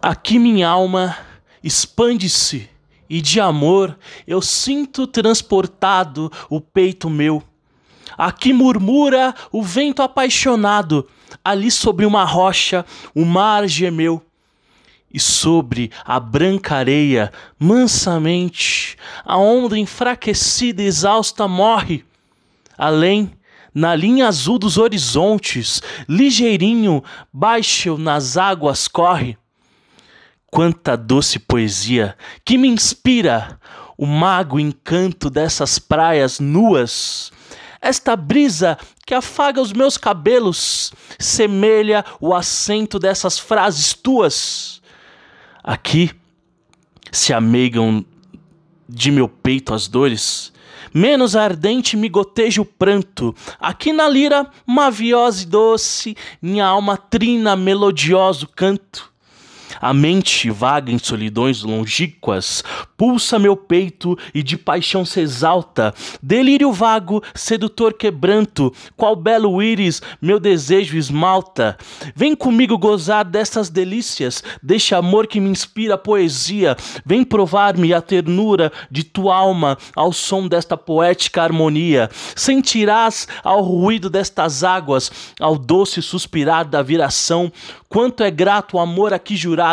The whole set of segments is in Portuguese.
Aqui minha alma expande-se e de amor eu sinto transportado o peito meu. Aqui murmura o vento apaixonado, ali sobre uma rocha o mar gemeu. E sobre a branca areia, mansamente, a onda enfraquecida e exausta morre. Além, na linha azul dos horizontes, ligeirinho, baixo nas águas corre. Quanta doce poesia que me inspira o mago encanto dessas praias nuas. Esta brisa que afaga os meus cabelos semelha o acento dessas frases tuas. Aqui se ameigam de meu peito as dores, menos ardente me goteja o pranto. Aqui na lira, maviosa e doce, minha alma trina melodioso canto. A mente vaga em solidões longínquas, pulsa meu peito e de paixão se exalta. Delírio vago, sedutor quebranto, qual belo íris meu desejo esmalta. Vem comigo gozar dessas delícias, deste amor que me inspira a poesia. Vem provar-me a ternura de tua alma ao som desta poética harmonia. Sentirás ao ruído destas águas, ao doce suspirar da viração, quanto é grato o amor aqui jurado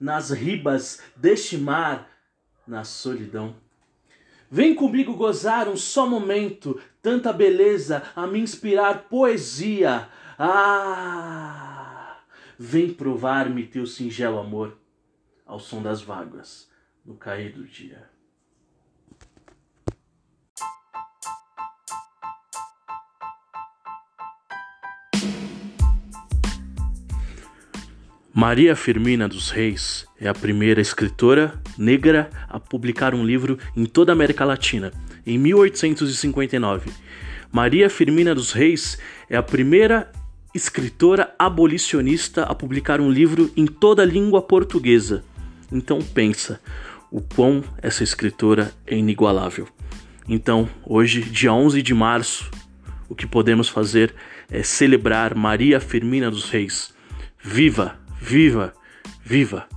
nas ribas deste mar na solidão. Vem comigo gozar um só momento, tanta beleza a me inspirar poesia. Ah! Vem provar-me teu singelo amor ao som das vagas no cair do dia. Maria Firmina dos Reis é a primeira escritora negra a publicar um livro em toda a América Latina, em 1859. Maria Firmina dos Reis é a primeira escritora abolicionista a publicar um livro em toda a língua portuguesa. Então pensa o quão essa escritora é inigualável. Então, hoje, dia 11 de março, o que podemos fazer é celebrar Maria Firmina dos Reis. Viva! Viva! Viva!